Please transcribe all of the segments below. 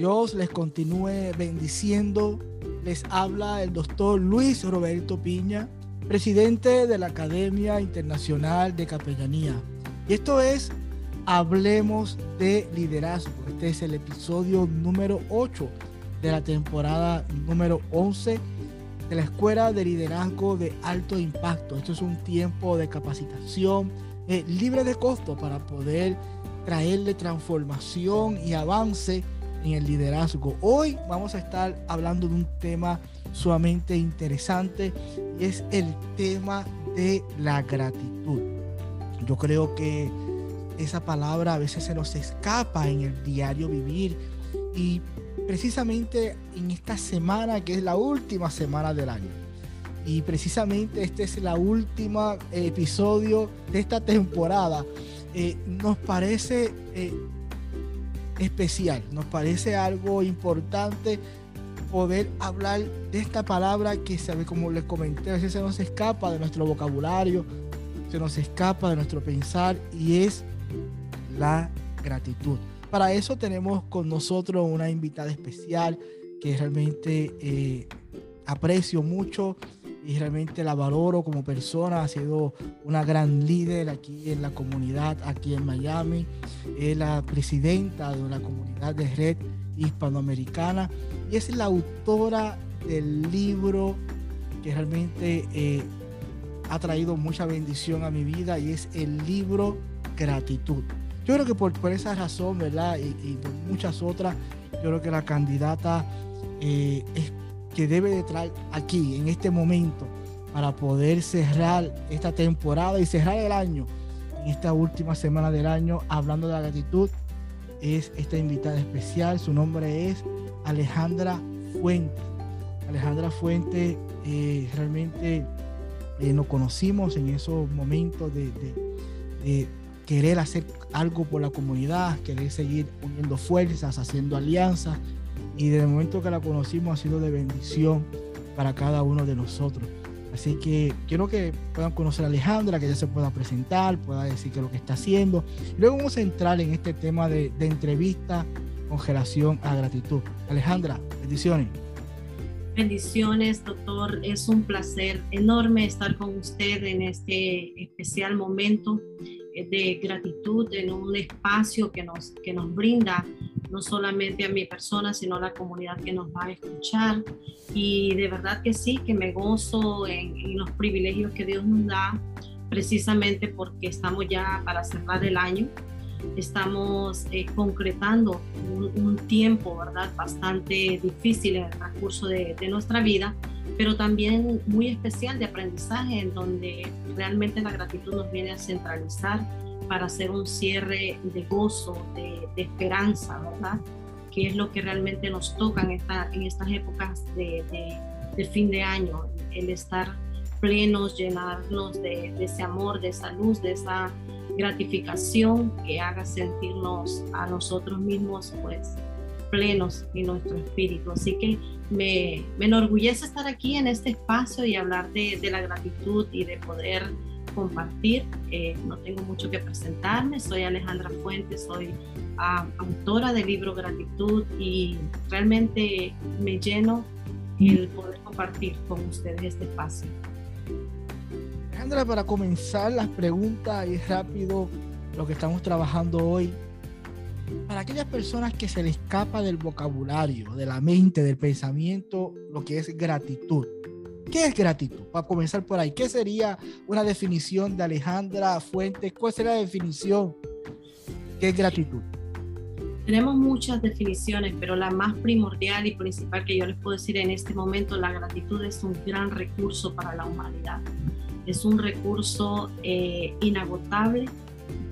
Dios les continúe bendiciendo. Les habla el doctor Luis Roberto Piña, presidente de la Academia Internacional de Capellanía. Y esto es Hablemos de Liderazgo. Este es el episodio número 8 de la temporada número 11 de la Escuela de Liderazgo de Alto Impacto. Esto es un tiempo de capacitación eh, libre de costo para poder traerle transformación y avance en el liderazgo. Hoy vamos a estar hablando de un tema sumamente interesante y es el tema de la gratitud. Yo creo que esa palabra a veces se nos escapa en el diario vivir y precisamente en esta semana que es la última semana del año y precisamente este es la última episodio de esta temporada eh, nos parece eh, especial. Nos parece algo importante poder hablar de esta palabra que, como les comenté, a veces se nos escapa de nuestro vocabulario, se nos escapa de nuestro pensar y es la gratitud. Para eso tenemos con nosotros una invitada especial que realmente eh, aprecio mucho y realmente la valoro como persona. Ha sido una gran líder aquí en la comunidad, aquí en Miami. Es la presidenta de la comunidad de red hispanoamericana y es la autora del libro que realmente eh, ha traído mucha bendición a mi vida y es el libro Gratitud. Yo creo que por, por esa razón, ¿verdad? Y, por muchas otras, yo creo que la candidata eh, es que debe de traer aquí, en este momento, para poder cerrar esta temporada y cerrar el año, en esta última semana del año, hablando de la gratitud, es esta invitada especial. Su nombre es Alejandra Fuente. Alejandra Fuente, eh, realmente eh, nos conocimos en esos momentos de, de querer hacer algo por la comunidad, querer seguir uniendo fuerzas, haciendo alianzas y desde el momento que la conocimos ha sido de bendición para cada uno de nosotros. Así que quiero que puedan conocer a Alejandra, que ella se pueda presentar, pueda decir qué es lo que está haciendo. Luego vamos a entrar en este tema de, de entrevista con relación a gratitud. Alejandra, bendiciones. Bendiciones, doctor. Es un placer enorme estar con usted en este especial momento de gratitud en un espacio que nos, que nos brinda no solamente a mi persona, sino a la comunidad que nos va a escuchar. Y de verdad que sí, que me gozo en, los privilegios que Dios nos da, precisamente porque estamos ya para cerrar el año. Estamos eh, concretando un, tiempo, ¿verdad? Bastante difícil en el transcurso de, de nuestra vida, pero también muy especial de aprendizaje, en donde realmente la gratitud nos viene a centralizar para hacer un cierre de gozo, de, esperanza, ¿verdad? Que es lo que realmente nos toca en, esta, en estas épocas de, de, fin de año, el estar plenos, llenarnos de, de, ese amor, de esa luz, de esa gratificación que haga sentirnos a nosotros mismos pues plenos en nuestro espíritu. Así que me, me enorgullece estar aquí en este espacio y hablar de, de la gratitud y de poder compartir. Eh, no tengo mucho que presentarme, soy Alejandra Fuentes, soy ah, autora del libro Gratitud y realmente me lleno el poder compartir con ustedes este espacio. Alejandra, para comenzar las preguntas y rápido lo que estamos trabajando hoy, para aquellas personas que se les escapa del vocabulario, de la mente, del pensamiento, lo que es gratitud. ¿Qué es gratitud? Para comenzar por ahí, ¿qué sería una definición de Alejandra Fuentes? ¿Cuál sería la definición? ¿Qué es gratitud? Tenemos muchas definiciones, pero la más primordial y principal que yo les puedo decir en este momento, la gratitud es un gran recurso para la humanidad. Es un recurso eh, inagotable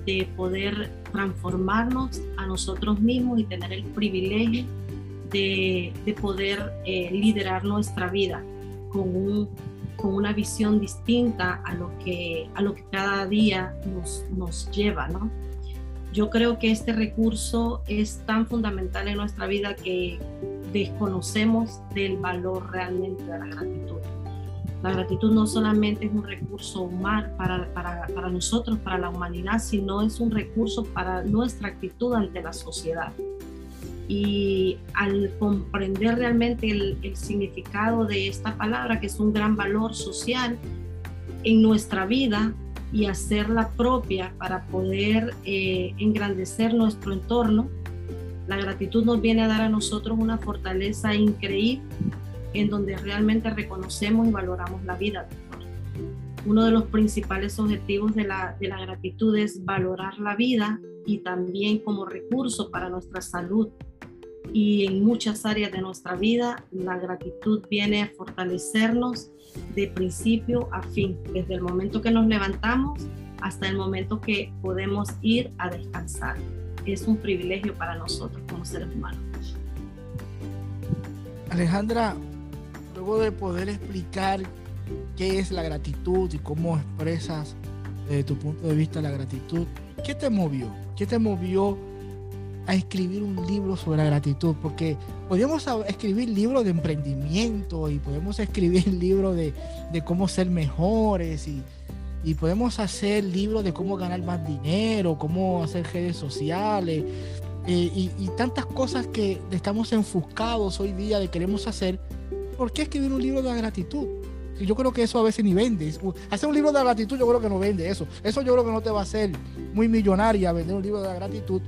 de poder transformarnos a nosotros mismos y tener el privilegio de, poder eh, liderar nuestra vida con, un, con una visión distinta a lo que, a lo que cada día nos, nos lleva, ¿no? Yo creo que este recurso es tan fundamental en nuestra vida que desconocemos del valor realmente de la gratitud. La gratitud no solamente es un recurso humano para, para, para, nosotros, para la humanidad, sino es un recurso para nuestra actitud ante la sociedad. Y al comprender realmente el, el significado de esta palabra, que es un gran valor social en nuestra vida, y hacerla propia para poder eh, engrandecer nuestro entorno, la gratitud nos viene a dar a nosotros una fortaleza increíble en donde realmente reconocemos y valoramos la vida. Uno de los principales objetivos de la, de la gratitud es valorar la vida y también como recurso para nuestra salud. Y en muchas áreas de nuestra vida, la gratitud viene a fortalecernos de principio a fin, desde el momento que nos levantamos hasta el momento que podemos ir a descansar es un privilegio para nosotros como seres humanos. Alejandra, luego de poder explicar qué es la gratitud y cómo expresas desde tu punto de vista la gratitud, ¿qué te movió? ¿Qué te movió a escribir un libro sobre la gratitud? Porque podemos escribir libros de emprendimiento y podemos escribir libros de, de cómo ser mejores y, y podemos hacer libros de cómo ganar más dinero, cómo hacer redes sociales eh, y, tantas cosas que estamos enfuscados hoy día de queremos hacer. ¿Por qué escribir un libro de gratitud? Yo creo que eso a veces ni vende. Hacer un libro de gratitud yo creo que no vende eso. Eso yo creo que no te va a hacer muy millonaria vender un libro de gratitud.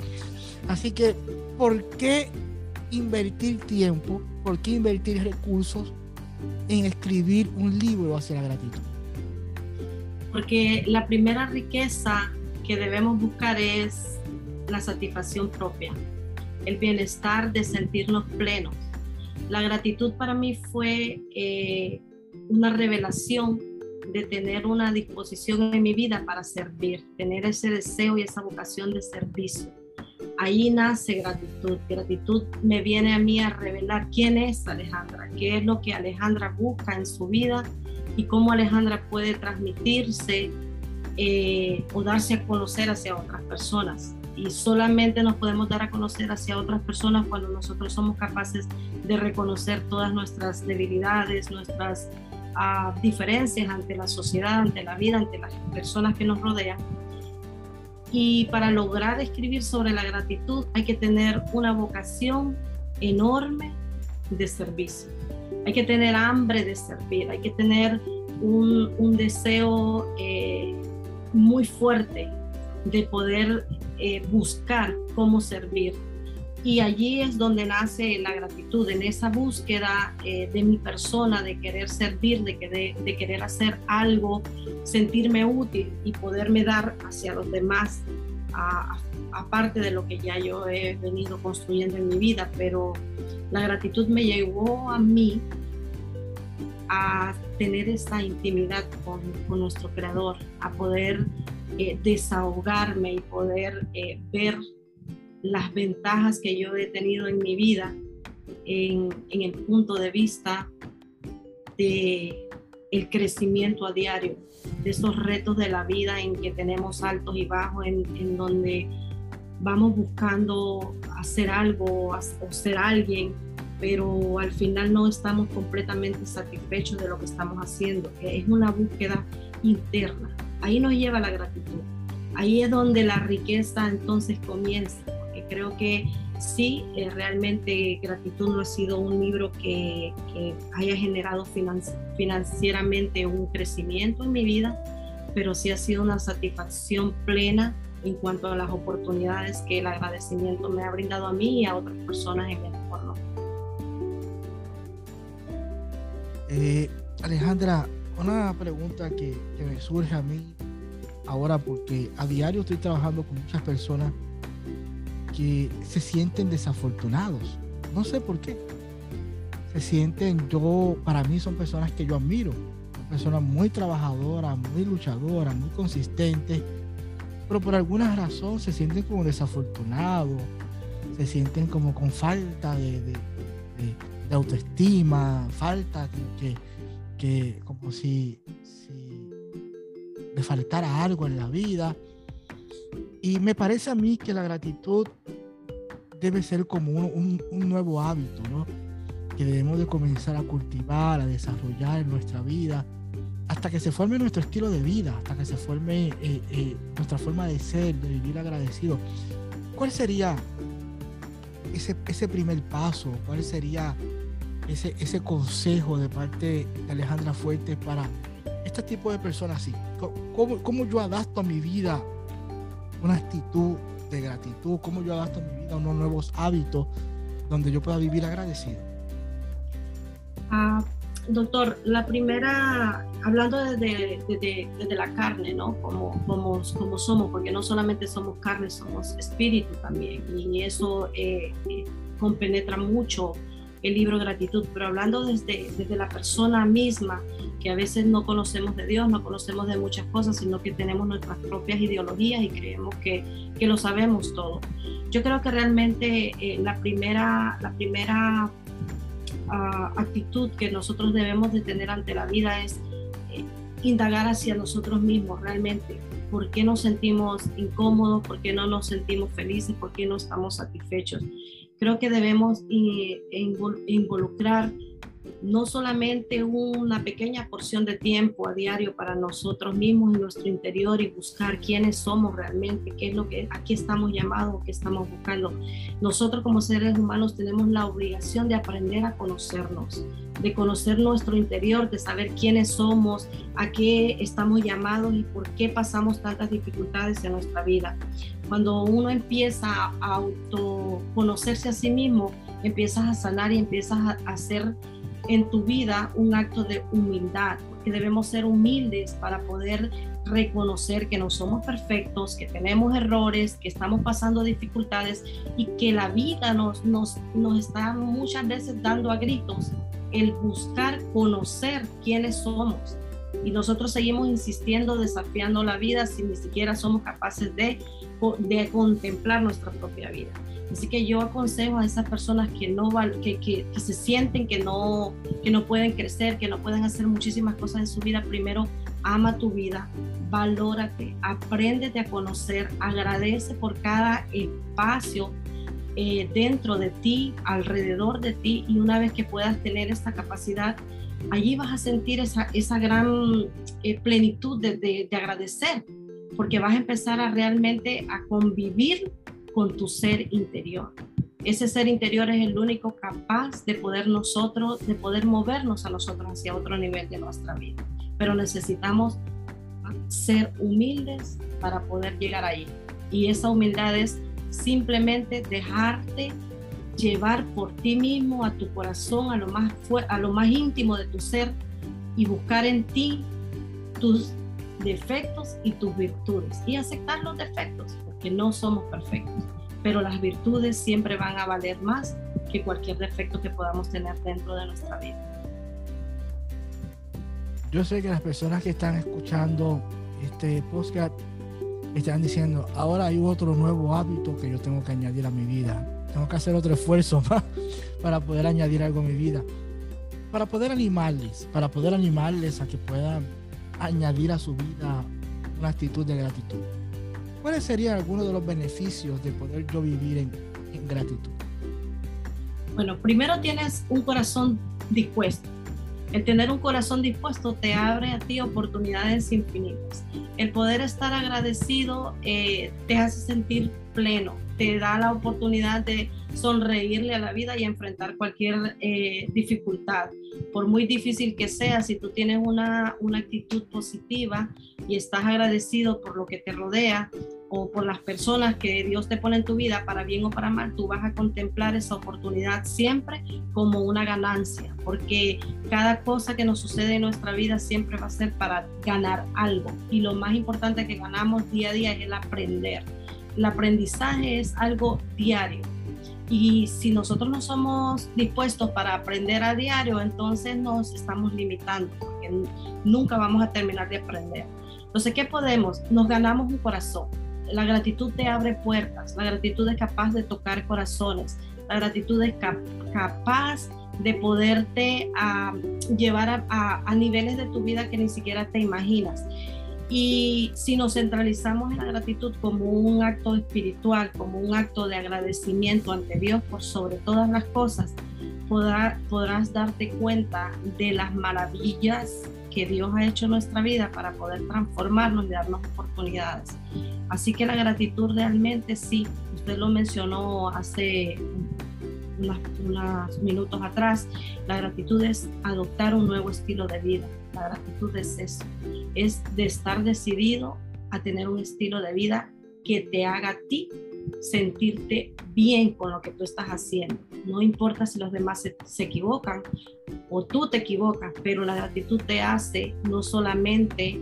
Así que, ¿por qué invertir tiempo? ¿Por qué invertir recursos en escribir un libro hacia la gratitud? porque la primera riqueza que debemos buscar es la satisfacción propia, el bienestar de sentirnos plenos. La gratitud para mí fue eh, una revelación de tener una disposición en mi vida para servir, tener ese deseo y esa vocación de servicio. Ahí nace gratitud. Gratitud me viene a mí a revelar quién es Alejandra, qué es lo que Alejandra busca en su vida y cómo Alejandra puede transmitirse eh, o darse a conocer hacia otras personas. Y solamente nos podemos dar a conocer hacia otras personas cuando nosotros somos capaces de reconocer todas nuestras debilidades, nuestras ah, diferencias ante la sociedad, ante la vida, ante las personas que nos rodean. Y para lograr escribir sobre la gratitud hay que tener una vocación enorme de servicio hay que tener hambre de servir, hay que tener un, deseo eh, muy fuerte de poder eh, buscar cómo servir. Y allí es donde nace la gratitud, en esa búsqueda eh, de mi persona, de querer servir, de, de querer hacer algo, sentirme útil y poderme dar hacia los demás, aparte de lo que ya yo he venido construyendo en mi vida. Pero la gratitud me llevó a mí a tener esa intimidad con, nuestro creador, a poder eh, desahogarme y poder eh, ver las ventajas que yo he tenido en mi vida en, el punto de vista de el crecimiento a diario, de esos retos de la vida en que tenemos altos y bajos, en, en donde vamos buscando hacer algo o ser alguien pero al final no estamos completamente satisfechos de lo que estamos haciendo. Es una búsqueda interna. Ahí nos lleva la gratitud. Ahí es donde la riqueza entonces comienza, creo que sí, eh, realmente gratitud no ha sido un libro que, que haya generado financieramente un crecimiento en mi vida, pero sí ha sido una satisfacción plena en cuanto a las oportunidades que el agradecimiento me ha brindado a mí y a otras personas en mi entorno. Eh, Alejandra, una pregunta que, me surge a mí ahora porque a diario estoy trabajando con muchas personas que se sienten desafortunados. No sé por qué. Se sienten, yo, para mí son personas que yo admiro. Son personas muy trabajadoras, muy luchadoras, muy consistentes. Pero por alguna razón se sienten como desafortunados. Se sienten como con falta de autoestima, falta que, que, como si, si, le faltara algo en la vida. Y me parece a mí que la gratitud debe ser como un, un, nuevo hábito, ¿no? Que debemos de comenzar a cultivar, a desarrollar en nuestra vida, hasta que se forme nuestro estilo de vida, hasta que se forme eh, eh, nuestra forma de ser, de vivir agradecido. ¿Cuál sería ese, ese primer paso? ¿Cuál sería ese, ese consejo de parte de Alejandra Fuentes para este tipo de personas así? ¿Cómo, ¿Cómo, yo adapto a mi vida una actitud de gratitud? ¿Cómo yo adapto a mi vida unos nuevos hábitos donde yo pueda vivir agradecido? Ah, doctor, la primera, hablando desde, desde, la carne, ¿no? Como, como, como, somos, porque no solamente somos carne, somos espíritu también, y eso eh, eh, compenetra mucho el libro Gratitud, pero hablando desde, desde la persona misma, que a veces no conocemos de Dios, no conocemos de muchas cosas, sino que tenemos nuestras propias ideologías y creemos que, que lo sabemos todo. Yo creo que realmente eh, la primera, la primera actitud que nosotros debemos de tener ante la vida es eh, indagar hacia nosotros mismos realmente. ¿Por qué nos sentimos incómodos? ¿Por qué no nos sentimos felices? ¿Por qué no estamos satisfechos? Creo que debemos eh, involucrar no solamente una pequeña porción de tiempo a diario para nosotros mismos en nuestro interior y buscar quiénes somos realmente, qué es lo que aquí estamos llamados, qué estamos buscando. Nosotros como seres humanos tenemos la obligación de aprender a conocernos, de conocer nuestro interior, de saber quiénes somos, a qué estamos llamados y por qué pasamos tantas dificultades en nuestra vida. Cuando uno empieza a autoconocerse a sí mismo, empiezas a sanar y empiezas a hacer en tu vida un acto de humildad, porque debemos ser humildes para poder reconocer que no somos perfectos, que tenemos errores, que estamos pasando dificultades y que la vida nos, nos, nos está muchas veces dando a gritos el buscar conocer quiénes somos. Y nosotros seguimos insistiendo, desafiando la vida si ni siquiera somos capaces de, de contemplar nuestra propia vida. Así que yo aconsejo a esas personas que, no, que, que, que, se sienten que no, que no pueden crecer, que no pueden hacer muchísimas cosas en su vida, primero ama tu vida, valórate, apréndete a conocer, agradece por cada espacio eh, dentro de ti, alrededor de ti, y una vez que puedas tener esta capacidad, allí vas a sentir esa, esa gran eh, plenitud de, de, de agradecer, porque vas a empezar a realmente a convivir con tu ser interior. Ese ser interior es el único capaz de poder nosotros, de poder movernos a nosotros hacia otro nivel de nuestra vida. Pero necesitamos ser humildes para poder llegar ahí. Y esa humildad es simplemente dejarte llevar por ti mismo a tu corazón, a lo más a lo más íntimo de tu ser y buscar en ti tus defectos y tus virtudes y aceptar los defectos que no somos perfectos, pero las virtudes siempre van a valer más que cualquier defecto que podamos tener dentro de nuestra vida. Yo sé que las personas que están escuchando este podcast están diciendo, ahora hay otro nuevo hábito que yo tengo que añadir a mi vida. Tengo que hacer otro esfuerzo para poder añadir algo a mi vida. Para poder animarles, para poder animarles a que puedan añadir a su vida una actitud de gratitud. ¿Cuáles serían algunos de los beneficios de poder yo vivir en, gratitud? Bueno, primero tienes un corazón dispuesto. El tener un corazón dispuesto te abre a ti oportunidades infinitas. El poder estar agradecido eh, te hace sentir pleno, te da la oportunidad de sonreírle a la vida y enfrentar cualquier eh, dificultad. Por muy difícil que sea, si tú tienes una, una actitud positiva y estás agradecido por lo que te rodea, o por las personas que Dios te pone en tu vida, para bien o para mal, tú vas a contemplar esa oportunidad siempre como una ganancia, porque cada cosa que nos sucede en nuestra vida siempre va a ser para ganar algo. Y lo más importante que ganamos día a día es el aprender. El aprendizaje es algo diario. Y si nosotros no somos dispuestos para aprender a diario, entonces nos estamos limitando, porque nunca vamos a terminar de aprender. Entonces, ¿qué podemos? Nos ganamos un corazón la gratitud te abre puertas, la gratitud es capaz de tocar corazones, La gratitud es capaz de poderte llevar a, niveles de tu vida que ni siquiera te imaginas. Y si nos centralizamos en la gratitud como un acto espiritual, como un acto de agradecimiento ante Dios por sobre todas las cosas, podrás darte cuenta de las maravillas que Dios ha hecho en nuestra vida para poder transformarnos y darnos oportunidades. Así que la gratitud realmente sí, usted lo mencionó hace unos minutos atrás, la gratitud es adoptar un nuevo estilo de vida. La gratitud es eso, es de estar decidido a tener un estilo de vida que te haga a ti sentirte bien con lo que tú estás haciendo. No importa si los demás se, equivocan o tú te equivocas, pero la gratitud te hace no solamente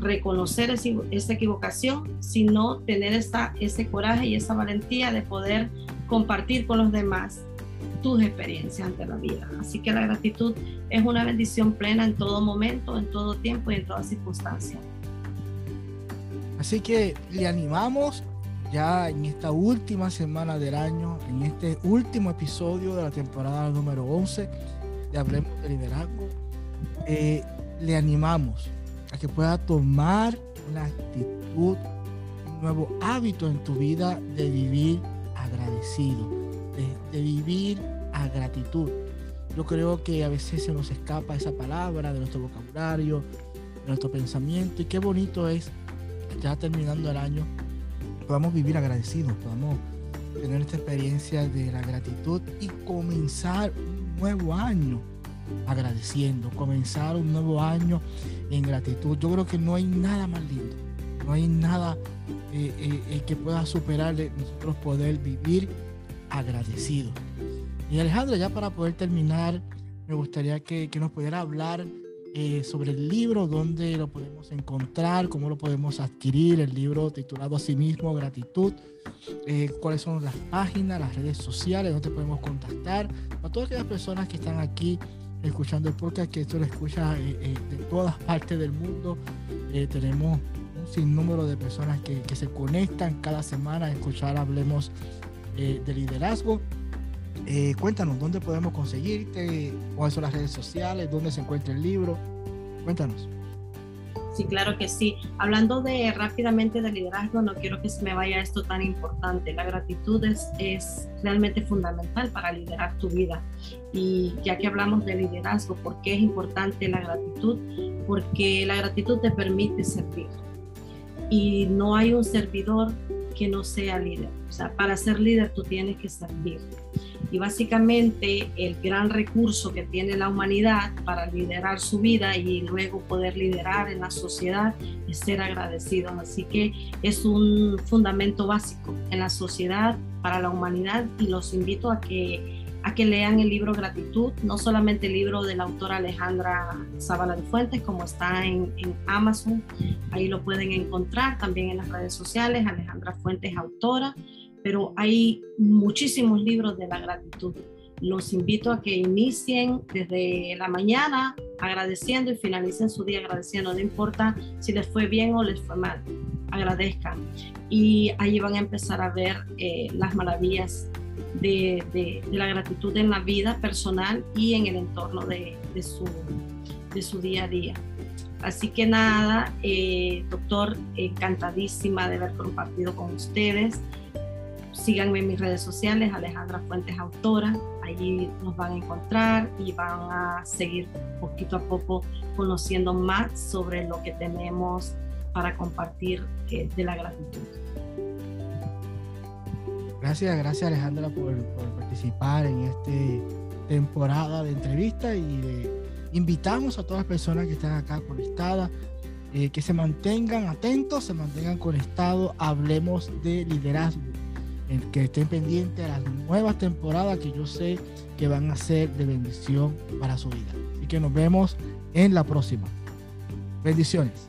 reconocer esa equivocación, sino tener esta, ese coraje y esa valentía de poder compartir con los demás tus experiencias ante la vida. Así que la gratitud es una bendición plena en todo momento, en todo tiempo y en toda circunstancia. Así que le animamos ya en esta última semana del año, en este último episodio de la temporada número 11 de Hablemos de Liderazgo, eh, le animamos a que pueda tomar una actitud, un nuevo hábito en tu vida de vivir agradecido, de, vivir a gratitud. Yo creo que a veces se nos escapa esa palabra de nuestro vocabulario, de nuestro pensamiento, y qué bonito es, ya terminando el año, podamos vivir agradecidos, podamos tener esta experiencia de la gratitud y comenzar un nuevo año agradeciendo, comenzar un nuevo año en gratitud. Yo creo que no hay nada más lindo, no hay nada eh, eh, eh, que pueda superarle nosotros poder vivir agradecido. Y Alejandra, ya para poder terminar, me gustaría que, que nos pudiera hablar eh, sobre el libro, dónde lo podemos encontrar, cómo lo podemos adquirir, el libro titulado a sí mismo, Gratitud, eh, cuáles son las páginas, las redes sociales, dónde podemos contactar, a todas aquellas personas que están aquí escuchando el podcast, que esto lo escucha eh, de todas partes del mundo. tenemos un sinnúmero de personas que, que, se conectan cada semana a escuchar Hablemos de Liderazgo. Eh, cuéntanos, ¿dónde podemos conseguirte? ¿Cuáles son las redes sociales? ¿Dónde se encuentra el libro? Cuéntanos. Sí, claro que sí. Hablando de rápidamente de liderazgo, no quiero que se me vaya esto tan importante. La gratitud es, es realmente fundamental para liderar tu vida. Y ya que hablamos de liderazgo, ¿por qué es importante la gratitud? Porque la gratitud te permite servir. Y no hay un servidor que no sea líder. O sea, para ser líder tú tienes que servir. Y básicamente el gran recurso que tiene la humanidad para liderar su vida y luego poder liderar en la sociedad es ser agradecidos. Así que es un fundamento básico en la sociedad para la humanidad y los invito a que que lean el libro Gratitud, no solamente el libro de la autora Alejandra Zavala de Fuentes, como está en, en, Amazon, ahí lo pueden encontrar, también en las redes sociales, Alejandra Fuentes, autora, pero hay muchísimos libros de la gratitud. Los invito a que inicien desde la mañana agradeciendo y finalicen su día agradeciendo. No importa si les fue bien o les fue mal, agradezcan. Y ahí van a empezar a ver eh, las maravillas de, la gratitud en la vida personal y en el entorno de, de, su, día a día. Así que nada, eh, doctor, encantadísima de haber compartido con ustedes síganme en mis redes sociales, Alejandra Fuentes Autora, allí nos van a encontrar y van a seguir poquito a poco conociendo más sobre lo que tenemos para compartir de la gratitud. Gracias, gracias Alejandra por, participar en esta temporada de entrevista y invitamos a todas las personas que están acá conectadas eh, que se mantengan atentos, se mantengan conectados, hablemos de liderazgo que estén pendientes a las nuevas temporadas que yo sé que van a ser de bendición para su vida. Así que nos vemos en la próxima. Bendiciones.